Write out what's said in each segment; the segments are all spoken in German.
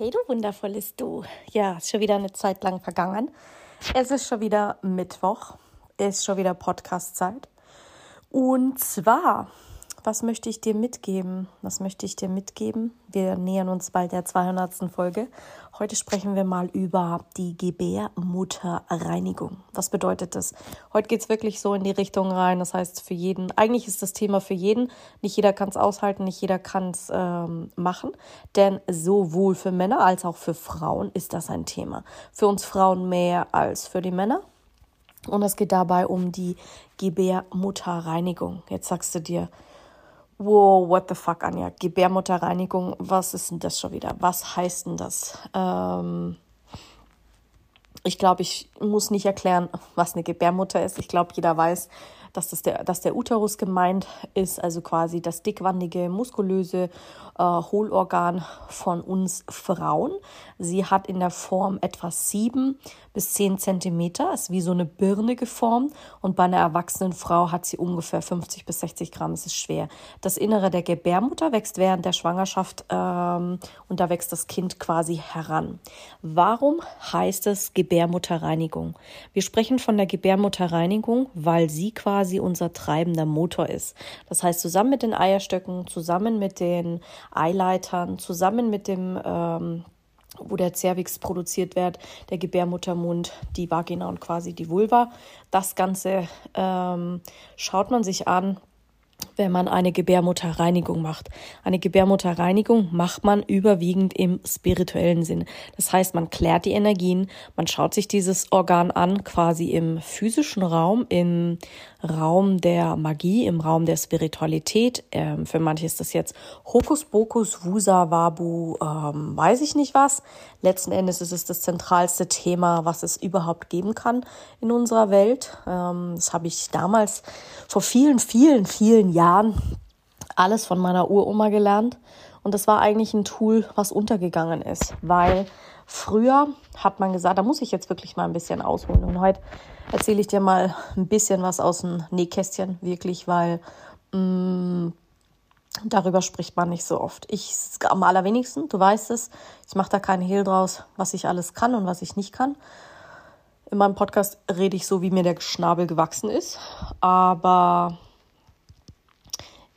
Hey du wundervolles Du. Ja, ist schon wieder eine Zeit lang vergangen. Es ist schon wieder Mittwoch. Ist schon wieder Podcast-Zeit. Und zwar was möchte ich dir mitgeben? Was möchte ich dir mitgeben? Wir nähern uns bald der 200. Folge. Heute sprechen wir mal über die Gebärmutterreinigung. Was bedeutet das? Heute geht es wirklich so in die Richtung rein. Das heißt, für jeden, eigentlich ist das Thema für jeden. Nicht jeder kann es aushalten, nicht jeder kann es ähm, machen. Denn sowohl für Männer als auch für Frauen ist das ein Thema. Für uns Frauen mehr als für die Männer. Und es geht dabei um die Gebärmutterreinigung. Jetzt sagst du dir, Wow, what the fuck, Anja? Gebärmutterreinigung, was ist denn das schon wieder? Was heißt denn das? Ähm, ich glaube, ich muss nicht erklären, was eine Gebärmutter ist. Ich glaube, jeder weiß, dass, das der, dass der Uterus gemeint ist, also quasi das dickwandige, muskulöse äh, Hohlorgan von uns Frauen. Sie hat in der Form etwa sieben bis zehn Zentimeter, ist wie so eine Birne geformt und bei einer erwachsenen Frau hat sie ungefähr 50 bis 60 Gramm. Es ist schwer. Das Innere der Gebärmutter wächst während der Schwangerschaft ähm, und da wächst das Kind quasi heran. Warum heißt es Gebärmutterreinigung? Wir sprechen von der Gebärmutterreinigung, weil sie quasi unser treibender Motor ist. Das heißt, zusammen mit den Eierstöcken, zusammen mit den Eileitern, zusammen mit dem ähm, wo der Cervix produziert wird, der Gebärmuttermund, die Vagina und quasi die Vulva. Das Ganze ähm, schaut man sich an wenn man eine Gebärmutterreinigung macht. Eine Gebärmutterreinigung macht man überwiegend im spirituellen Sinn. Das heißt, man klärt die Energien, man schaut sich dieses Organ an, quasi im physischen Raum, im Raum der Magie, im Raum der Spiritualität. Ähm, für manche ist das jetzt Hokuspokus, Wusa, Wabu, ähm, weiß ich nicht was. Letzten Endes ist es das zentralste Thema, was es überhaupt geben kann in unserer Welt. Ähm, das habe ich damals vor vielen, vielen, vielen Jahren alles von meiner Uroma gelernt. Und das war eigentlich ein Tool, was untergegangen ist, weil früher hat man gesagt, da muss ich jetzt wirklich mal ein bisschen ausholen. Und heute erzähle ich dir mal ein bisschen was aus dem Nähkästchen, wirklich, weil mh, mm, darüber spricht man nicht so oft. Ich am allerwenigsten, du weißt es, ich mache da keinen Hehl draus, was ich alles kann und was ich nicht kann. In meinem Podcast rede ich so, wie mir der Schnabel gewachsen ist. Aber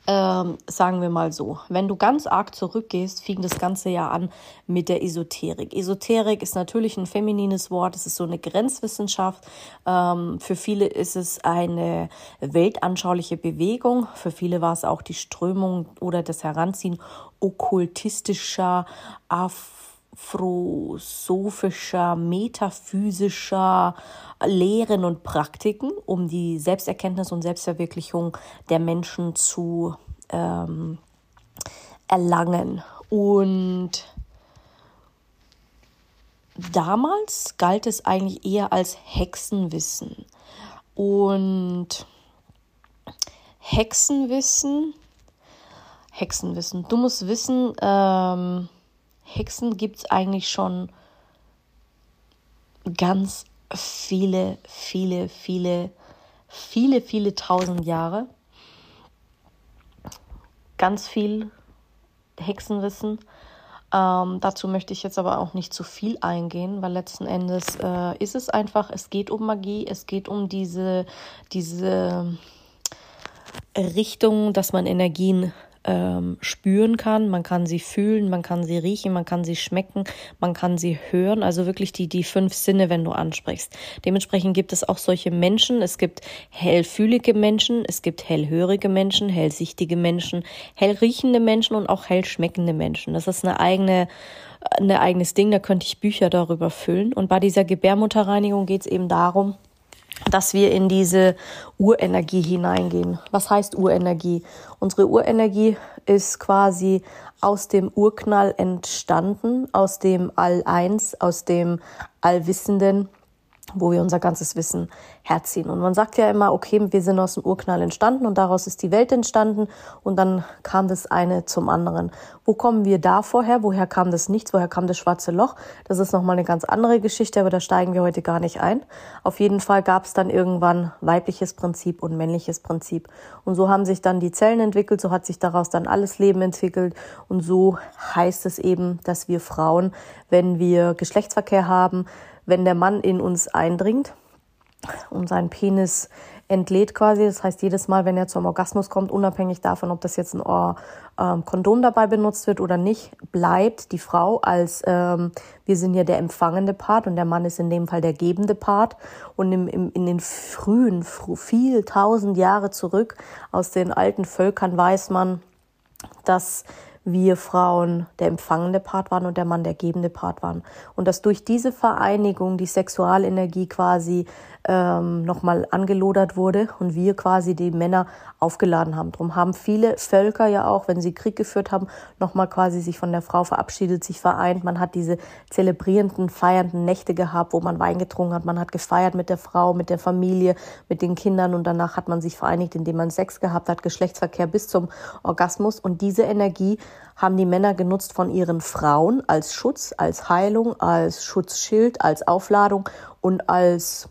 ähm, sagen wir mal so, wenn du ganz arg zurückgehst, fing das Ganze ja an mit der Esoterik. Esoterik ist natürlich ein feminines Wort, es ist so eine Grenzwissenschaft. Ähm, für viele ist es eine weltanschauliche Bewegung, für viele war es auch die Strömung oder das Heranziehen okkultistischer, Af afrosophischer, metaphysischer Lehren und Praktiken, um die Selbsterkenntnis und Selbstverwirklichung der Menschen zu ähm, erlangen. Und damals galt es eigentlich eher als Hexenwissen. Und Hexenwissen, Hexenwissen, du musst wissen, ähm, Hexen gibt es eigentlich schon ganz viele, viele, viele, viele, viele tausend Jahre. Ganz viel Hexenwissen. Ähm, dazu möchte ich jetzt aber auch nicht zu viel eingehen, weil letzten Endes äh, ist es einfach, es geht um Magie, es geht um diese, diese Richtung, dass man Energien ähm, spüren kann, man kann sie fühlen, man kann sie riechen, man kann sie schmecken, man kann sie hören, also wirklich die, die fünf Sinne, wenn du ansprichst. Dementsprechend gibt es auch solche Menschen, es gibt hellfühlige Menschen, es gibt hellhörige Menschen, hellsichtige Menschen, hellriechende Menschen und auch hellschmeckende Menschen. Das ist eine eigene ein eigenes Ding, da könnte ich Bücher darüber füllen. Und bei dieser Gebärmutterreinigung geht es eben darum, dass wir in diese Urenergie hineingehen. Was heißt Urenergie? Unsere Urenergie ist quasi aus dem Urknall entstanden, aus dem All-Eins, aus dem Allwissenden wo wir unser ganzes Wissen herziehen. Und man sagt ja immer, okay, wir sind aus dem Urknall entstanden und daraus ist die Welt entstanden und dann kam das eine zum anderen. Wo kommen wir da vorher? Woher kam das Nichts? Woher kam das schwarze Loch? Das ist nochmal eine ganz andere Geschichte, aber da steigen wir heute gar nicht ein. Auf jeden Fall gab es dann irgendwann weibliches Prinzip und männliches Prinzip. Und so haben sich dann die Zellen entwickelt, so hat sich daraus dann alles Leben entwickelt und so heißt es eben, dass wir Frauen, wenn wir Geschlechtsverkehr haben, wenn der Mann in uns eindringt und seinen Penis entlädt quasi. Das heißt, jedes Mal, wenn er zum Orgasmus kommt, unabhängig davon, ob das jetzt ein Ohr, ähm, Kondom dabei benutzt wird oder nicht, bleibt die Frau als, ähm, wir sind ja der empfangende Part und der Mann ist in dem Fall der gebende Part. Und im, im, in den frühen, viel tausend Jahre zurück aus den alten Völkern weiß man, dass wir Frauen der empfangende Part waren und der Mann der gebende Part waren. Und dass durch diese Vereinigung die Sexualenergie quasi ähm, nochmal angelodert wurde und wir quasi die Männer aufgeladen haben. Darum haben viele Völker ja auch, wenn sie Krieg geführt haben, nochmal quasi sich von der Frau verabschiedet, sich vereint. Man hat diese zelebrierenden, feiernden Nächte gehabt, wo man Wein getrunken hat. Man hat gefeiert mit der Frau, mit der Familie, mit den Kindern und danach hat man sich vereinigt, indem man Sex gehabt hat, Geschlechtsverkehr bis zum Orgasmus. Und diese Energie haben die Männer genutzt von ihren Frauen als Schutz, als Heilung, als Schutzschild, als Aufladung und als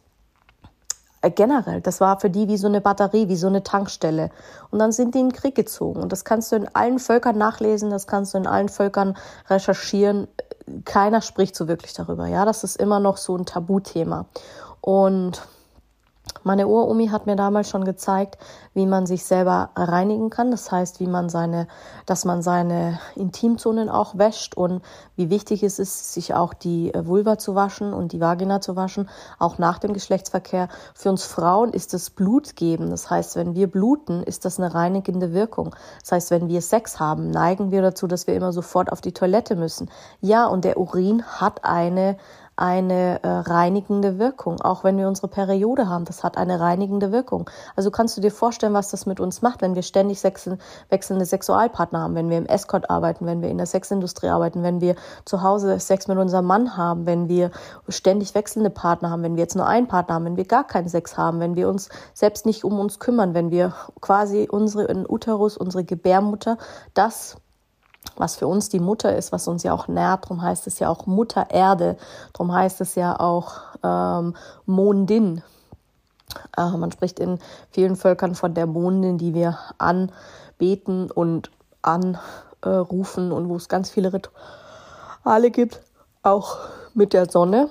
generell, das war für die wie so eine Batterie, wie so eine Tankstelle. Und dann sind die in den Krieg gezogen. Und das kannst du in allen Völkern nachlesen, das kannst du in allen Völkern recherchieren. Keiner spricht so wirklich darüber. Ja, das ist immer noch so ein Tabuthema. Und meine Uromi hat mir damals schon gezeigt, wie man sich selber reinigen kann. Das heißt, wie man seine, dass man seine Intimzonen auch wäscht und wie wichtig es ist, sich auch die äh, Vulva zu waschen und die Vagina zu waschen, auch nach dem Geschlechtsverkehr. Für uns Frauen ist es Blut geben. Das heißt, wenn wir bluten, ist das eine reinigende Wirkung. Das heißt, wenn wir Sex haben, neigen wir dazu, dass wir immer sofort auf die Toilette müssen. Ja, und der Urin hat eine eine äh, reinigende Wirkung. Auch wenn wir unsere Periode haben, das hat eine reinigende Wirkung. Also kannst du dir vorstellen, was das mit uns macht, wenn wir ständig wechselnde Sexualpartner haben, wenn wir im Escort arbeiten, wenn wir in der Sexindustrie arbeiten, wenn wir zu Hause Sex mit unserem Mann haben, wenn wir ständig wechselnde Partner haben, wenn wir jetzt nur einen Partner haben, wenn wir gar keinen Sex haben, wenn wir uns selbst nicht um uns kümmern, wenn wir quasi unsere Uterus, unsere Gebärmutter, das was für uns die Mutter ist, was uns ja auch nährt. Darum heißt es ja auch Mutter Erde. Darum heißt es ja auch ähm, Mondin. Äh, man spricht in vielen Völkern von der Mondin, die wir anbeten und anrufen äh, und wo es ganz viele Rituale gibt, auch mit der Sonne.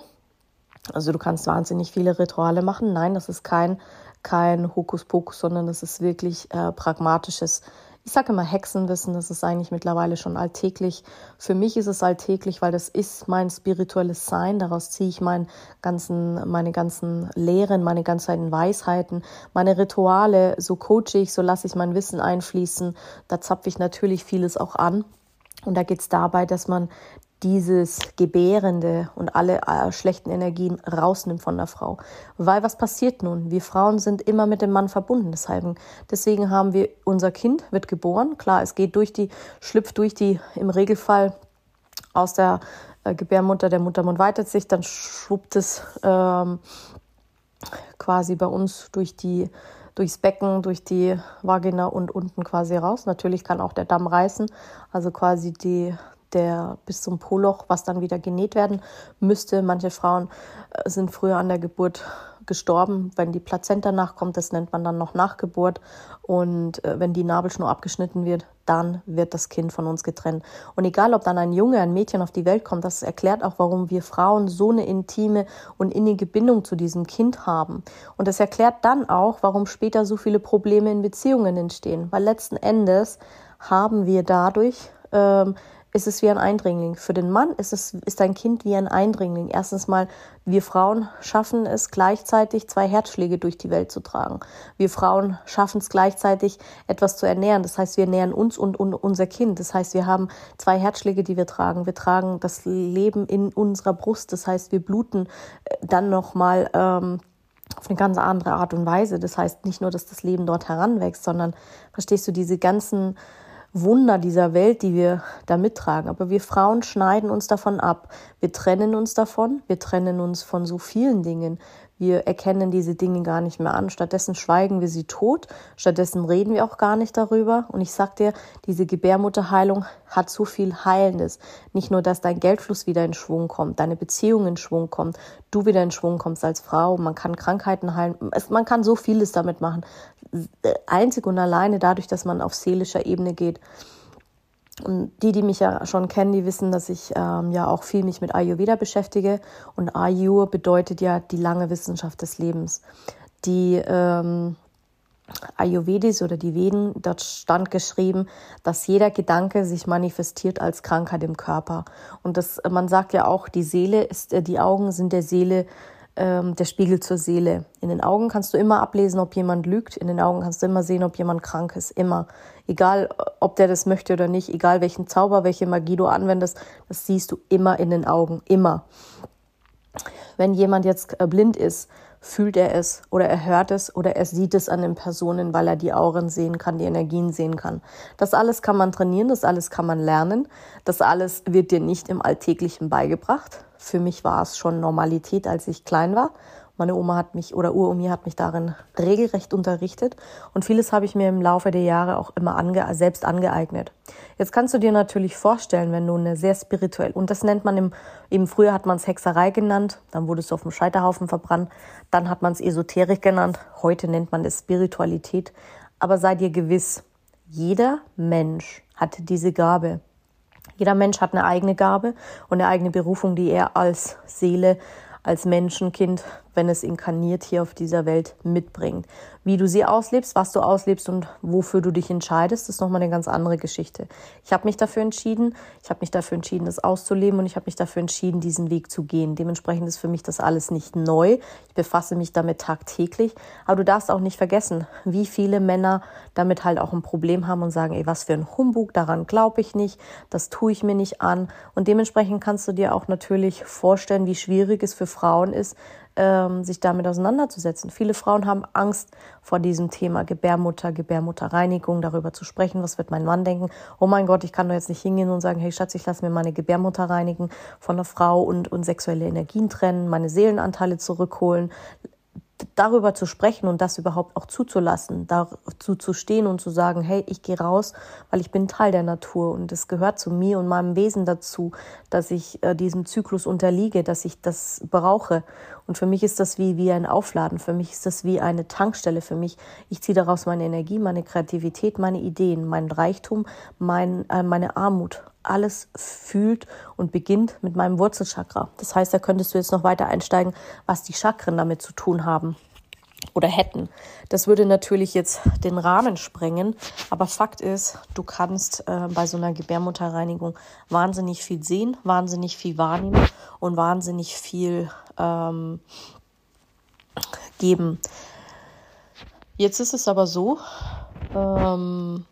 Also du kannst wahnsinnig viele Rituale machen. Nein, das ist kein, kein Hokuspokus, sondern das ist wirklich äh, pragmatisches ich sage immer Hexenwissen, das ist eigentlich mittlerweile schon alltäglich. Für mich ist es alltäglich, weil das ist mein spirituelles Sein. Daraus ziehe ich mein ganzen, meine ganzen Lehren, meine ganzen Weisheiten, meine Rituale. So coache ich, so lasse ich mein Wissen einfließen. Da zapfe ich natürlich vieles auch an. Und da geht es dabei, dass man dieses Gebärende und alle äh, schlechten Energien rausnimmt von der Frau. Weil was passiert nun? Wir Frauen sind immer mit dem Mann verbunden. Deswegen haben wir, unser Kind wird geboren. Klar, es geht durch die, schlüpft durch die, im Regelfall aus der äh, Gebärmutter, der Muttermund weitet sich, dann schwuppt es ähm, quasi bei uns durch die durchs Becken, durch die Vagina und unten quasi raus. Natürlich kann auch der Damm reißen, also quasi die, der bis zum Poloch, was dann wieder genäht werden müsste. Manche Frauen äh, sind früher an der Geburt gestorben, wenn die Plazenta nachkommt, das nennt man dann noch Nachgeburt. Und äh, wenn die Nabelschnur abgeschnitten wird, dann wird das Kind von uns getrennt. Und egal, ob dann ein Junge, ein Mädchen auf die Welt kommt, das erklärt auch, warum wir Frauen so eine intime und innige Bindung zu diesem Kind haben. Und das erklärt dann auch, warum später so viele Probleme in Beziehungen entstehen. Weil letzten Endes haben wir dadurch ähm, ist es wie ein Eindringling. Für den Mann ist es ist ein Kind wie ein Eindringling. Erstens mal, wir Frauen schaffen es gleichzeitig zwei Herzschläge durch die Welt zu tragen. Wir Frauen schaffen es gleichzeitig etwas zu ernähren. Das heißt, wir ernähren uns und, und unser Kind. Das heißt, wir haben zwei Herzschläge, die wir tragen. Wir tragen das Leben in unserer Brust. Das heißt, wir bluten äh, dann noch mal ähm, auf eine ganz andere Art und Weise. Das heißt nicht nur, dass das Leben dort heranwächst, sondern verstehst du diese ganzen Wunder dieser Welt, die wir da mittragen. Aber wir Frauen schneiden uns davon ab. Wir trennen uns davon. Wir trennen uns von so vielen Dingen. Wir erkennen diese Dinge gar nicht mehr an. Stattdessen schweigen wir sie tot. Stattdessen reden wir auch gar nicht darüber. Und ich sag dir, diese Gebärmutterheilung hat so viel Heilendes. Nicht nur, dass dein Geldfluss wieder in Schwung kommt, deine Beziehung in Schwung kommt, du wieder in Schwung kommst als Frau. Man kann Krankheiten heilen. Man kann so vieles damit machen. Einzig und alleine dadurch, dass man auf seelischer Ebene geht. Und die, die mich ja schon kennen, die wissen, dass ich ähm, ja auch viel mich mit Ayurveda beschäftige. Und Ayur bedeutet ja die lange Wissenschaft des Lebens. Die ähm, Ayurvedis oder die Veden, dort stand geschrieben, dass jeder Gedanke sich manifestiert als Krankheit im Körper. Und das, man sagt ja auch, die Seele ist, äh, die Augen sind der Seele ähm, der Spiegel zur Seele. In den Augen kannst du immer ablesen, ob jemand lügt. In den Augen kannst du immer sehen, ob jemand krank ist. Immer. Egal, ob der das möchte oder nicht, egal welchen Zauber, welche Magie du anwendest, das siehst du immer in den Augen. Immer. Wenn jemand jetzt äh, blind ist, fühlt er es oder er hört es oder er sieht es an den Personen, weil er die Auren sehen kann, die Energien sehen kann. Das alles kann man trainieren, das alles kann man lernen, das alles wird dir nicht im Alltäglichen beigebracht. Für mich war es schon Normalität, als ich klein war meine Oma hat mich oder Uromi hat mich darin regelrecht unterrichtet und vieles habe ich mir im Laufe der Jahre auch immer ange selbst angeeignet. Jetzt kannst du dir natürlich vorstellen, wenn du eine sehr spirituell und das nennt man im eben früher hat man es Hexerei genannt, dann wurde es auf dem Scheiterhaufen verbrannt, dann hat man es Esoterik genannt, heute nennt man es Spiritualität, aber sei dir gewiss, jeder Mensch hat diese Gabe. Jeder Mensch hat eine eigene Gabe und eine eigene Berufung, die er als Seele als Menschenkind, wenn es inkarniert hier auf dieser Welt mitbringt. Wie du sie auslebst, was du auslebst und wofür du dich entscheidest, ist nochmal eine ganz andere Geschichte. Ich habe mich dafür entschieden, ich habe mich dafür entschieden, das auszuleben und ich habe mich dafür entschieden, diesen Weg zu gehen. Dementsprechend ist für mich das alles nicht neu. Ich befasse mich damit tagtäglich. Aber du darfst auch nicht vergessen, wie viele Männer damit halt auch ein Problem haben und sagen, ey, was für ein Humbug, daran glaube ich nicht, das tue ich mir nicht an. Und dementsprechend kannst du dir auch natürlich vorstellen, wie schwierig es für Frauen ist, ähm, sich damit auseinanderzusetzen. Viele Frauen haben Angst vor diesem Thema Gebärmutter, Gebärmutterreinigung, darüber zu sprechen. Was wird mein Mann denken? Oh mein Gott, ich kann doch jetzt nicht hingehen und sagen, hey Schatz, ich lasse mir meine Gebärmutter reinigen von einer Frau und, und sexuelle Energien trennen, meine Seelenanteile zurückholen darüber zu sprechen und das überhaupt auch zuzulassen, dazu zu stehen und zu sagen, hey, ich gehe raus, weil ich bin Teil der Natur und es gehört zu mir und meinem Wesen dazu, dass ich äh, diesem Zyklus unterliege, dass ich das brauche. Und für mich ist das wie, wie ein Aufladen, für mich ist das wie eine Tankstelle, für mich, ich ziehe daraus meine Energie, meine Kreativität, meine Ideen, meinen Reichtum, mein, äh, meine Armut alles fühlt und beginnt mit meinem Wurzelchakra. Das heißt, da könntest du jetzt noch weiter einsteigen, was die Chakren damit zu tun haben oder hätten. Das würde natürlich jetzt den Rahmen sprengen, aber Fakt ist, du kannst äh, bei so einer Gebärmutterreinigung wahnsinnig viel sehen, wahnsinnig viel wahrnehmen und wahnsinnig viel ähm, geben. Jetzt ist es aber so, ähm,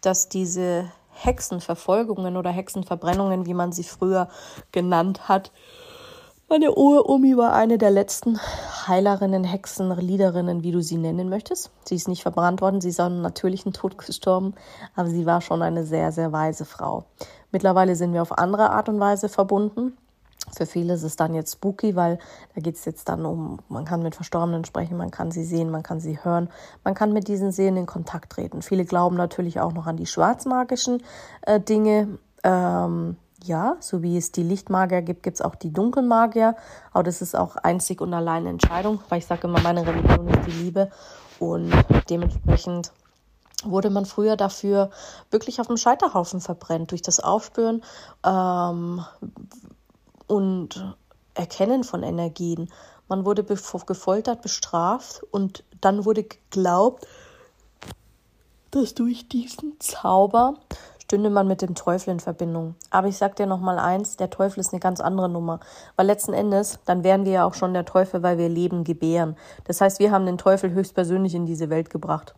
dass diese Hexenverfolgungen oder Hexenverbrennungen, wie man sie früher genannt hat. Meine Omi war eine der letzten Heilerinnen, Hexen, Liederinnen, wie du sie nennen möchtest. Sie ist nicht verbrannt worden, sie ist an natürlichen Tod gestorben, aber sie war schon eine sehr, sehr weise Frau. Mittlerweile sind wir auf andere Art und Weise verbunden. Für viele ist es dann jetzt spooky, weil da geht es jetzt dann um, man kann mit Verstorbenen sprechen, man kann sie sehen, man kann sie hören, man kann mit diesen Seelen in Kontakt treten. Viele glauben natürlich auch noch an die schwarzmagischen äh, Dinge. Ähm, ja, so wie es die Lichtmagier gibt, gibt es auch die Dunkelmagier. Aber das ist auch einzig und allein Entscheidung, weil ich sage immer, meine Religion ist die Liebe. Und dementsprechend wurde man früher dafür wirklich auf dem Scheiterhaufen verbrennt, durch das Aufspüren ähm, und Erkennen von Energien. Man wurde gefoltert, bestraft und dann wurde geglaubt, dass durch diesen Zauber stünde man mit dem Teufel in Verbindung. Aber ich sag dir noch mal eins, der Teufel ist eine ganz andere Nummer, weil letzten Endes, dann wären wir ja auch schon der Teufel, weil wir Leben gebären. Das heißt, wir haben den Teufel höchstpersönlich in diese Welt gebracht.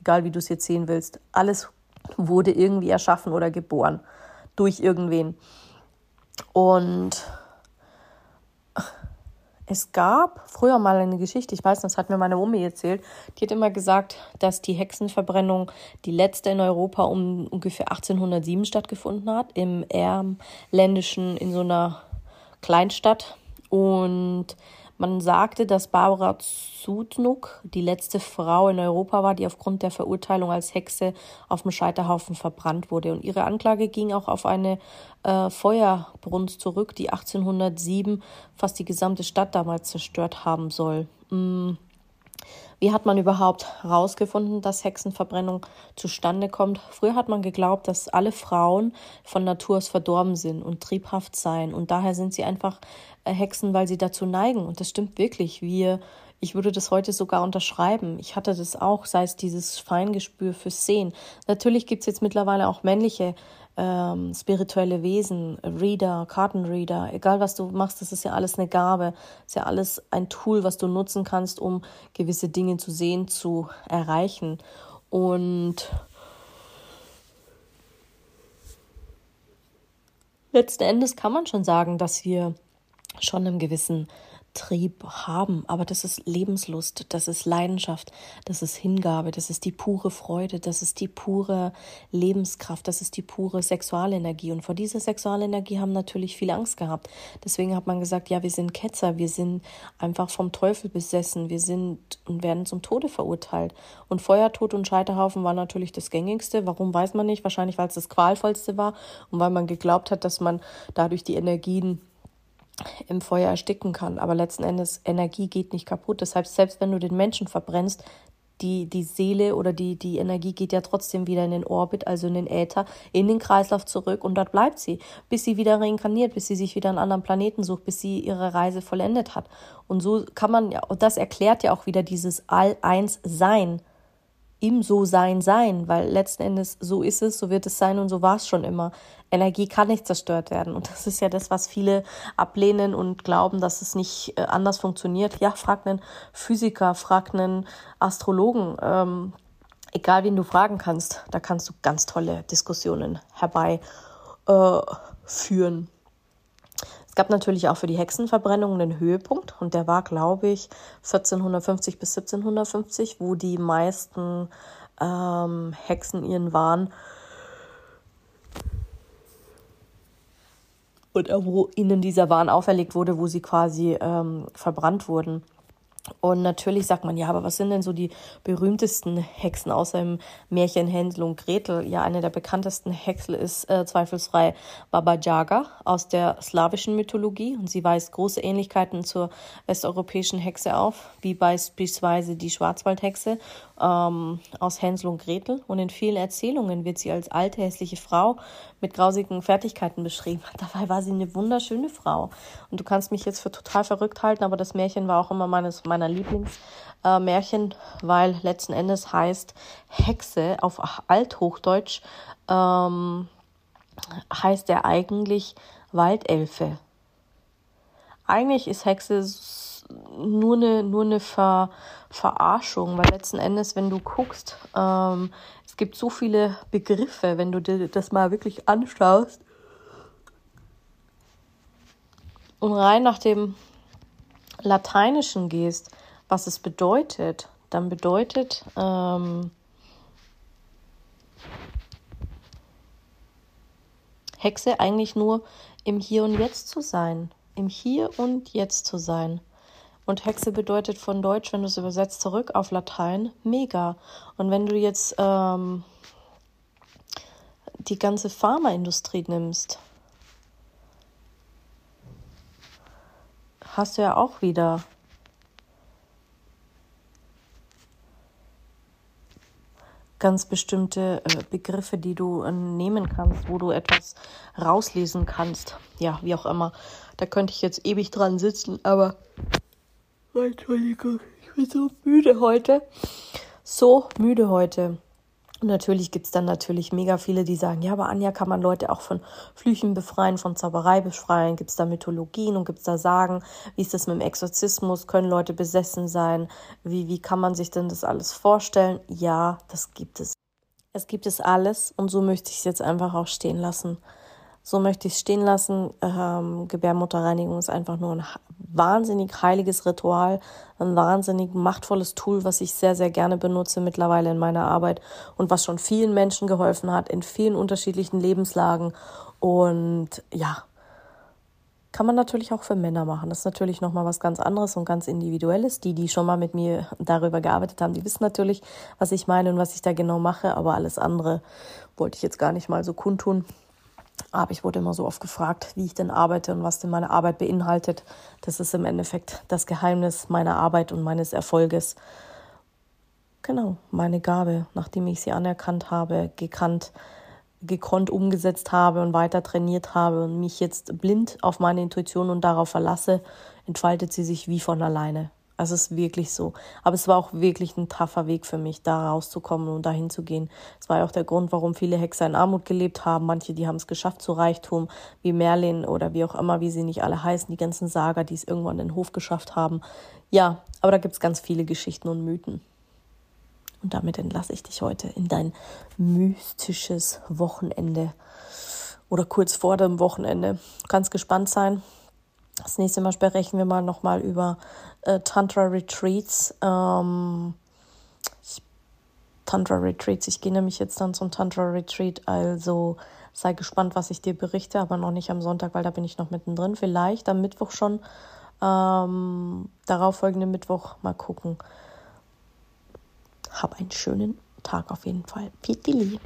Egal wie du es jetzt sehen willst, alles wurde irgendwie erschaffen oder geboren durch irgendwen. Und es gab früher mal eine Geschichte, ich weiß, das hat mir meine Omi erzählt, die hat immer gesagt, dass die Hexenverbrennung die letzte in Europa um ungefähr 1807 stattgefunden hat, im Ärmländischen, in so einer Kleinstadt. Und man sagte, dass Barbara Zudnuk die letzte Frau in Europa war, die aufgrund der Verurteilung als Hexe auf dem Scheiterhaufen verbrannt wurde. Und ihre Anklage ging auch auf eine äh, Feuerbrunst zurück, die 1807 fast die gesamte Stadt damals zerstört haben soll. Mm. Wie hat man überhaupt herausgefunden, dass Hexenverbrennung zustande kommt? Früher hat man geglaubt, dass alle Frauen von Natur aus verdorben sind und triebhaft seien und daher sind sie einfach äh, Hexen, weil sie dazu neigen. Und das stimmt wirklich. Wir, ich würde das heute sogar unterschreiben. Ich hatte das auch, sei es dieses Feingespür fürs Sehen. Natürlich gibt es jetzt mittlerweile auch männliche ähm, spirituelle Wesen, Reader, Kartenreader, egal was du machst, das ist ja alles eine Gabe, ist ja alles ein Tool, was du nutzen kannst, um gewisse Dinge zu sehen, zu erreichen. Und letzten Endes kann man schon sagen, dass wir schon einem gewissen Trieb haben, aber das ist Lebenslust, das ist Leidenschaft, das ist Hingabe, das ist die pure Freude, das ist die pure Lebenskraft, das ist die pure Sexualenergie. Und vor dieser Sexualenergie haben natürlich viele Angst gehabt. Deswegen hat man gesagt, ja, wir sind Ketzer, wir sind einfach vom Teufel besessen, wir sind und werden zum Tode verurteilt. Und Feuertod und Scheiterhaufen war natürlich das gängigste. Warum weiß man nicht? Wahrscheinlich, weil es das qualvollste war und weil man geglaubt hat, dass man dadurch die Energien im Feuer ersticken kann. Aber letzten Endes, Energie geht nicht kaputt. Deshalb, selbst wenn du den Menschen verbrennst, die, die Seele oder die, die Energie geht ja trotzdem wieder in den Orbit, also in den Äther, in den Kreislauf zurück und dort bleibt sie, bis sie wieder reinkarniert, bis sie sich wieder einen anderen Planeten sucht, bis sie ihre Reise vollendet hat. Und so kann man ja, und das erklärt ja auch wieder dieses All-Eins-Sein im So-Sein sein, weil letzten Endes so ist es, so wird es sein und so war es schon immer. Energie kann nicht zerstört werden und das ist ja das, was viele ablehnen und glauben, dass es nicht äh, anders funktioniert. Ja, frag einen Physiker, frag einen Astrologen, ähm, egal wen du fragen kannst, da kannst du ganz tolle Diskussionen herbeiführen. Äh, es gab natürlich auch für die Hexenverbrennung einen Höhepunkt und der war, glaube ich, 1450 bis 1750, wo die meisten ähm, Hexen ihren Wahn und wo ihnen dieser Wahn auferlegt wurde, wo sie quasi ähm, verbrannt wurden. Und natürlich sagt man, ja, aber was sind denn so die berühmtesten Hexen außer im Märchen Hänsel und Gretel? Ja, eine der bekanntesten Hexel ist äh, zweifelsfrei Baba Yaga aus der slawischen Mythologie und sie weist große Ähnlichkeiten zur westeuropäischen Hexe auf, wie beispielsweise die Schwarzwaldhexe ähm, aus Hänsel und Gretel. Und in vielen Erzählungen wird sie als alte, hässliche Frau mit grausigen Fertigkeiten beschrieben. Dabei war sie eine wunderschöne Frau. Und du kannst mich jetzt für total verrückt halten, aber das Märchen war auch immer meines, meiner Lieblingsmärchen, äh, weil letzten Endes heißt Hexe auf Althochdeutsch ähm, heißt er eigentlich Waldelfe. Eigentlich ist Hexe nur eine, nur eine Ver, Verarschung, weil letzten Endes, wenn du guckst, ähm, es gibt so viele Begriffe, wenn du dir das mal wirklich anschaust. Und rein nach dem Lateinischen gehst, was es bedeutet, dann bedeutet ähm, Hexe eigentlich nur im Hier und Jetzt zu sein. Im Hier und Jetzt zu sein. Und Hexe bedeutet von Deutsch, wenn du es übersetzt, zurück auf Latein, mega. Und wenn du jetzt ähm, die ganze Pharmaindustrie nimmst, hast du ja auch wieder ganz bestimmte äh, Begriffe, die du äh, nehmen kannst, wo du etwas rauslesen kannst. Ja, wie auch immer. Da könnte ich jetzt ewig dran sitzen, aber Entschuldigung, ich bin so müde heute. So müde heute. Und natürlich gibt es dann natürlich mega viele, die sagen, ja, aber Anja, kann man Leute auch von Flüchen befreien, von Zauberei befreien? Gibt es da Mythologien und gibt es da Sagen? Wie ist das mit dem Exorzismus? Können Leute besessen sein? Wie, wie kann man sich denn das alles vorstellen? Ja, das gibt es. Es gibt es alles und so möchte ich es jetzt einfach auch stehen lassen. So möchte ich es stehen lassen. Ähm, Gebärmutterreinigung ist einfach nur ein wahnsinnig heiliges Ritual, ein wahnsinnig machtvolles Tool, was ich sehr, sehr gerne benutze mittlerweile in meiner Arbeit und was schon vielen Menschen geholfen hat in vielen unterschiedlichen Lebenslagen. Und ja, kann man natürlich auch für Männer machen. Das ist natürlich nochmal was ganz anderes und ganz Individuelles. Die, die schon mal mit mir darüber gearbeitet haben, die wissen natürlich, was ich meine und was ich da genau mache. Aber alles andere wollte ich jetzt gar nicht mal so kundtun. Aber ich wurde immer so oft gefragt, wie ich denn arbeite und was denn meine Arbeit beinhaltet. Das ist im Endeffekt das Geheimnis meiner Arbeit und meines Erfolges. Genau, meine Gabe, nachdem ich sie anerkannt habe, gekannt, gekonnt umgesetzt habe und weiter trainiert habe und mich jetzt blind auf meine Intuition und darauf verlasse, entfaltet sie sich wie von alleine. Also es ist wirklich so. Aber es war auch wirklich ein taffer Weg für mich, da rauszukommen und dahin zu gehen. Es war ja auch der Grund, warum viele Hexer in Armut gelebt haben. Manche, die haben es geschafft zu Reichtum, wie Merlin oder wie auch immer, wie sie nicht alle heißen, die ganzen Sager, die es irgendwann in den Hof geschafft haben. Ja, aber da gibt es ganz viele Geschichten und Mythen. Und damit entlasse ich dich heute in dein mystisches Wochenende oder kurz vor dem Wochenende. Du kannst gespannt sein. Das nächste Mal sprechen wir mal nochmal über äh, Tantra Retreats. Ähm, ich, Tantra Retreats. Ich gehe nämlich jetzt dann zum Tantra Retreat. Also sei gespannt, was ich dir berichte, aber noch nicht am Sonntag, weil da bin ich noch mittendrin. Vielleicht am Mittwoch schon. Ähm, darauf folgenden Mittwoch mal gucken. Hab einen schönen Tag auf jeden Fall. Pitili.